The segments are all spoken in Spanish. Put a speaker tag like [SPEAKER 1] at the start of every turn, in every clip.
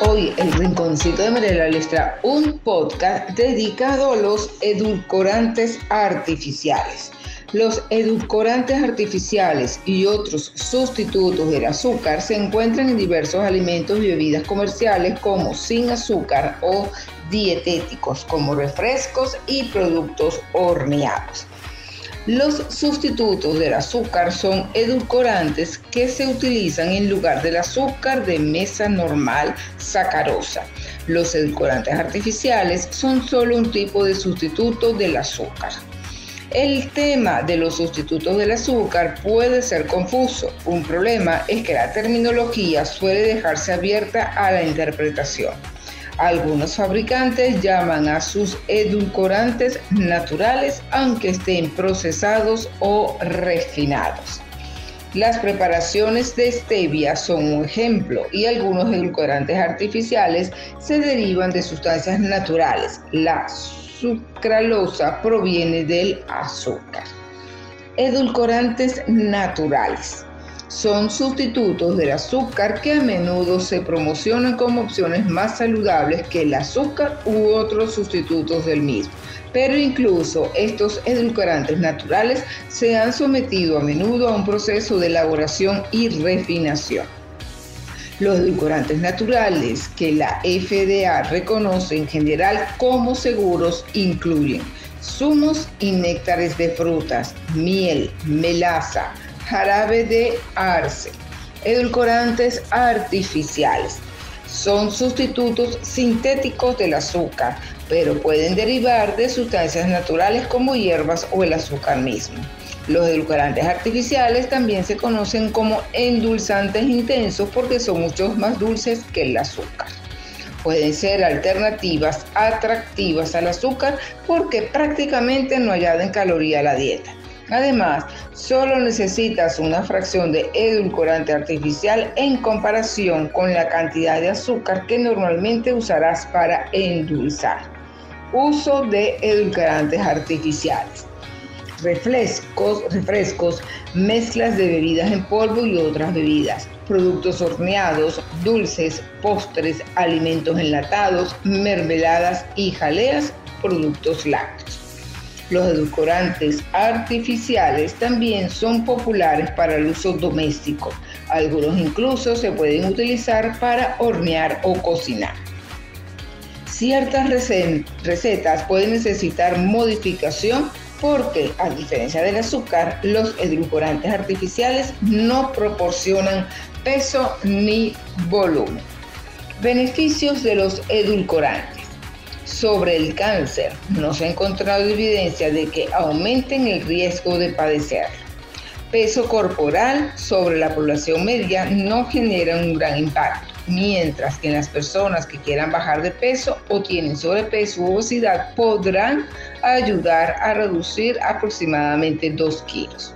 [SPEAKER 1] hoy el Rinconcito de Mariela les trae un podcast dedicado a los edulcorantes artificiales. Los edulcorantes artificiales y otros sustitutos del azúcar se encuentran en diversos alimentos y bebidas comerciales como sin azúcar o dietéticos como refrescos y productos horneados. Los sustitutos del azúcar son edulcorantes que se utilizan en lugar del azúcar de mesa normal sacarosa. Los edulcorantes artificiales son solo un tipo de sustituto del azúcar. El tema de los sustitutos del azúcar puede ser confuso. Un problema es que la terminología suele dejarse abierta a la interpretación. Algunos fabricantes llaman a sus edulcorantes naturales aunque estén procesados o refinados. Las preparaciones de stevia son un ejemplo y algunos edulcorantes artificiales se derivan de sustancias naturales. La sucralosa proviene del azúcar. Edulcorantes naturales son sustitutos del azúcar que a menudo se promocionan como opciones más saludables que el azúcar u otros sustitutos del mismo. Pero incluso estos edulcorantes naturales se han sometido a menudo a un proceso de elaboración y refinación. Los edulcorantes naturales que la FDA reconoce en general como seguros incluyen zumos y néctares de frutas, miel, melaza, jarabe de arce, edulcorantes artificiales. Son sustitutos sintéticos del azúcar, pero pueden derivar de sustancias naturales como hierbas o el azúcar mismo. Los edulcorantes artificiales también se conocen como endulzantes intensos porque son mucho más dulces que el azúcar. Pueden ser alternativas atractivas al azúcar porque prácticamente no añaden caloría a la dieta. Además, solo necesitas una fracción de edulcorante artificial en comparación con la cantidad de azúcar que normalmente usarás para endulzar. Uso de edulcorantes artificiales. Refrescos, refrescos, mezclas de bebidas en polvo y otras bebidas, productos horneados, dulces, postres, alimentos enlatados, mermeladas y jaleas, productos lácteos. Los edulcorantes artificiales también son populares para el uso doméstico. Algunos incluso se pueden utilizar para hornear o cocinar. Ciertas recetas pueden necesitar modificación porque, a diferencia del azúcar, los edulcorantes artificiales no proporcionan peso ni volumen. Beneficios de los edulcorantes sobre el cáncer. No se ha encontrado evidencia de que aumenten el riesgo de padecerlo. Peso corporal sobre la población media no genera un gran impacto, mientras que en las personas que quieran bajar de peso o tienen sobrepeso u obesidad podrán ayudar a reducir aproximadamente 2 kilos.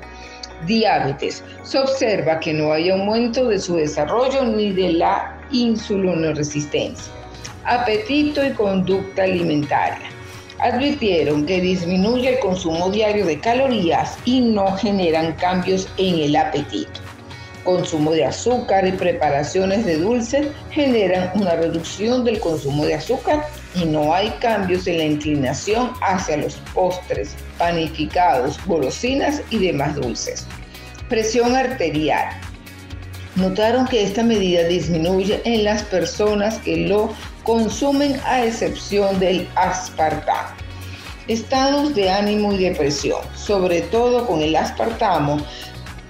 [SPEAKER 1] Diabetes. Se observa que no hay aumento de su desarrollo ni de la insulinoresistencia apetito y conducta alimentaria. Advirtieron que disminuye el consumo diario de calorías y no generan cambios en el apetito. Consumo de azúcar y preparaciones de dulces generan una reducción del consumo de azúcar y no hay cambios en la inclinación hacia los postres, panificados, golosinas y demás dulces. Presión arterial. Notaron que esta medida disminuye en las personas que lo consumen a excepción del aspartamo. Estados de ánimo y depresión, sobre todo con el aspartamo,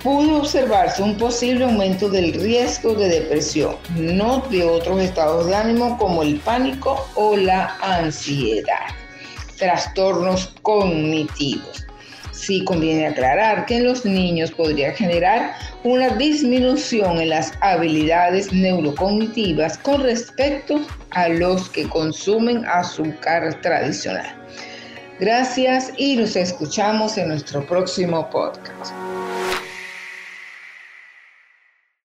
[SPEAKER 1] pudo observarse un posible aumento del riesgo de depresión, no de otros estados de ánimo como el pánico o la ansiedad. Trastornos cognitivos. Sí conviene aclarar que en los niños podría generar una disminución en las habilidades neurocognitivas con respecto a los que consumen azúcar tradicional. Gracias y nos escuchamos en nuestro próximo podcast.